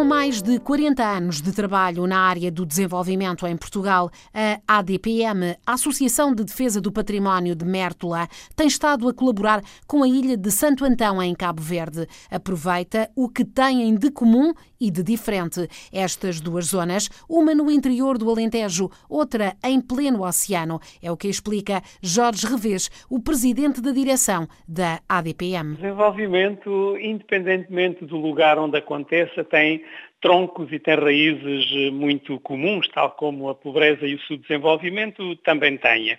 Com mais de 40 anos de trabalho na área do desenvolvimento em Portugal, a ADPM, a Associação de Defesa do Património de Mértola, tem estado a colaborar com a ilha de Santo Antão, em Cabo Verde. Aproveita o que têm de comum e de diferente estas duas zonas, uma no interior do Alentejo, outra em pleno oceano. É o que explica Jorge Revés, o presidente da direção da ADPM. Desenvolvimento, independentemente do lugar onde aconteça, tem troncos e tem raízes eh, muito comuns, tal como a pobreza e o subdesenvolvimento também têm.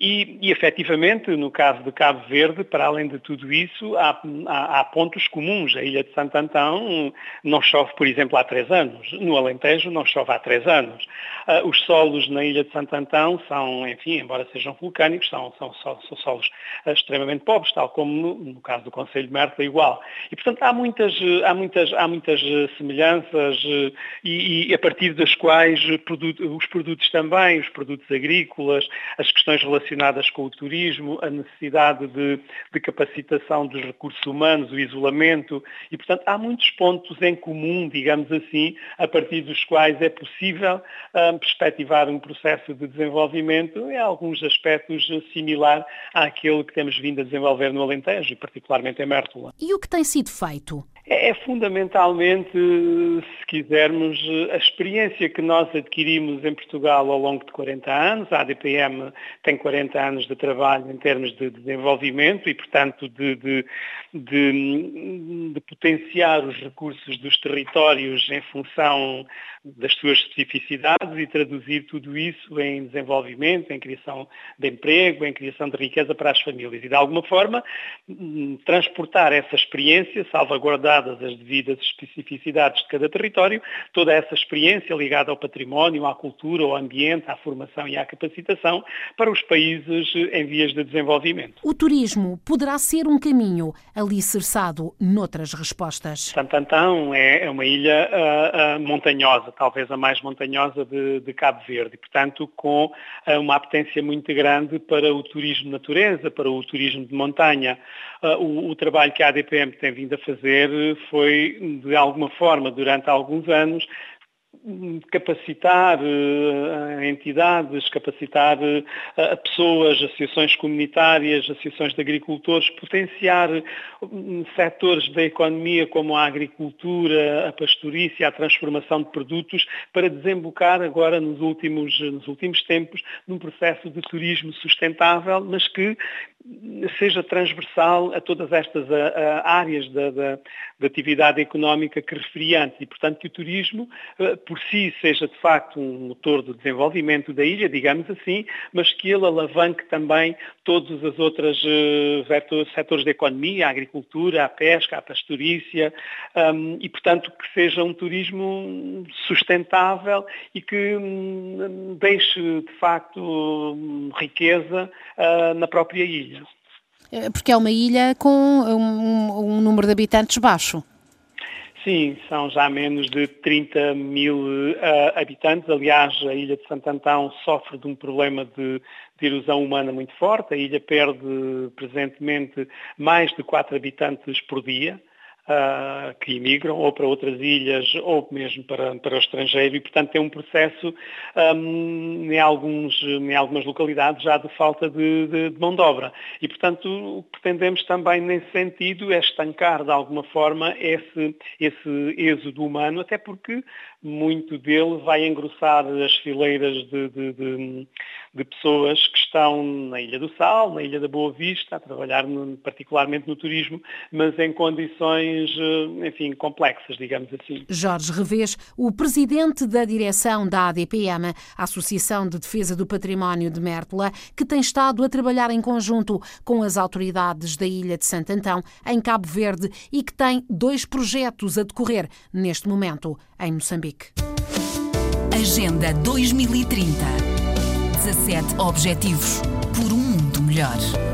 E, e efetivamente, no caso de Cabo Verde, para além de tudo isso, há, há, há, pontos comuns. A ilha de Santo Antão não chove, por exemplo, há três anos. No Alentejo não chove há três anos. Uh, os solos na ilha de Santo Antão são, enfim, embora sejam vulcânicos, são, são, são, são solos uh, extremamente pobres, tal como no, no, caso do Conselho de Mértola, igual. E, portanto, há muitas, há muitas, há muitas semelhanças uh, e, e, a partir das quais os produtos também, os produtos agrícolas, as questões relacionadas relacionadas com o turismo, a necessidade de, de, capacitação dos recursos humanos, o isolamento, e, portanto, há muitos pontos em comum, digamos assim, a partir dos quais é possível um, perspectivar um processo de desenvolvimento em alguns aspectos similar àquele que temos vindo a desenvolver no Alentejo, particularmente em Mértola. E o que tem sido feito? É, fundamentalmente, se quisermos, a experiência que nós adquirimos em Portugal ao longo de 40 anos. A ADPM tem 40 anos de trabalho em termos de desenvolvimento e, portanto, de, de, de, de potenciar os recursos dos territórios em função das suas especificidades e traduzir tudo isso em desenvolvimento, em criação de emprego, em criação de riqueza para as famílias. E, de alguma forma, transportar essa experiência, salvaguardar as devidas especificidades de cada território, toda essa experiência ligada ao património, à cultura, ao ambiente, à formação e à capacitação para os países em vias de desenvolvimento. O turismo poderá ser um caminho alicerçado noutras respostas. Santo Antão é, é uma ilha uh, uh, montanhosa, talvez a mais montanhosa de, de Cabo Verde, e, portanto, com uh, uma apetência muito grande para o turismo de natureza, para o turismo de montanha. O, o trabalho que a ADPM tem vindo a fazer foi, de alguma forma, durante alguns anos, capacitar uh, entidades, capacitar uh, pessoas, associações comunitárias, associações de agricultores, potenciar um, setores da economia como a agricultura, a pastorícia, a transformação de produtos, para desembocar agora nos últimos, nos últimos tempos num processo de turismo sustentável, mas que seja transversal a todas estas a, a áreas da, da, da, atividade económica que referi antes e, portanto, que o turismo uh, por si seja de facto um motor de desenvolvimento da ilha, digamos assim, mas que ele alavanque também todos os outros uh, setores da economia, a agricultura, a pesca, a pastorícia um, e, portanto, que seja um turismo sustentável e que um, deixe de facto um, riqueza uh, na própria ilha. É, porque é uma ilha com um, um número de habitantes baixo. Sim, são já menos de 30 mil uh, habitantes. Aliás, a ilha de Santo Antão sofre de um problema de, de, erosão humana muito forte. A ilha perde presentemente mais de 4 habitantes por dia uh, que imigram ou para outras ilhas ou mesmo para, para o estrangeiro e, portanto, tem um processo um, em, alguns, em algumas localidades já de falta de, de, de mão de obra. E, portanto, o que pretendemos também nesse sentido é estancar de alguma forma esse, esse êxodo humano, até porque muito dele vai engrossar as fileiras de, de, de, de, pessoas que estão na Ilha do Sal, na Ilha da Boa Vista, a trabalhar no, particularmente no turismo, mas em condições, eh, enfim, complexas, digamos assim. Jorge Revés, o presidente da direção da ADPM, a Associação de Defesa do Património de Mértola, que tem estado a trabalhar em conjunto com as autoridades da Ilha de Santo Antão, em Cabo Verde, e que tem dois projetos a decorrer neste momento em Moçambique. Agenda 2030 17 Objetivos por um mundo melhor.